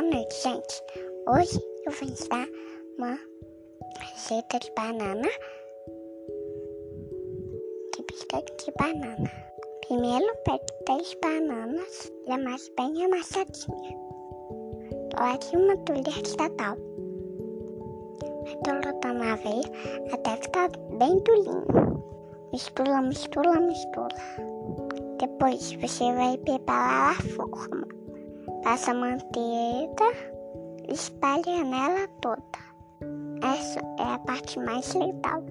noite, gente. Hoje eu vou ensinar uma receita de banana, de biscoito de banana. Primeiro, pego três bananas e amasse bem amassadinha. Coloque uma de cacau. Vai uma vez até ficar bem durinho. Mistura, mistura, mistura. Depois você vai preparar a forma. Passa manteiga, espalha nela toda. Essa é a parte mais legal.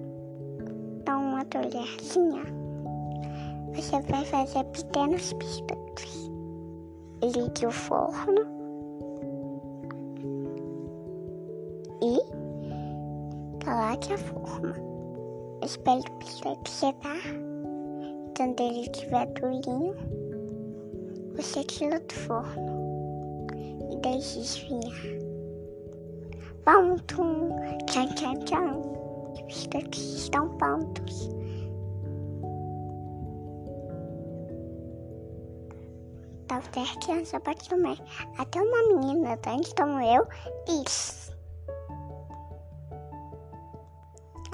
Dá uma colherzinha. Você vai fazer pequenos biscoitos. Ligue o forno. E coloque a forma. Espere o biscoito secar. Quando ele estiver durinho, você tira do forno deixe esfriar. Pronto! Tchau, tchau, tchau! Os biscoitos estão prontos. Qualquer criança pode comer. Até uma menina grande como eu disse.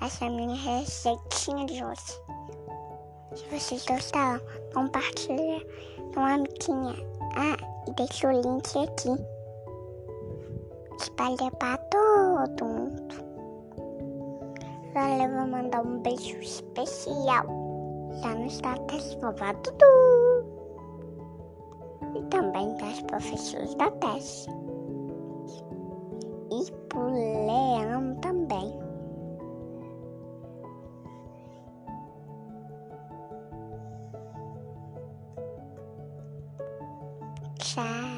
Essa é a minha receitinha de hoje. Se vocês gostaram, compartilha com a amiguinha. Ah, e deixa o link aqui. Espalha para todo mundo. Agora eu vou mandar um beijo especial. Já no status vovó Dudu. E também os professores da Tess. E pro Leão também. Tchau.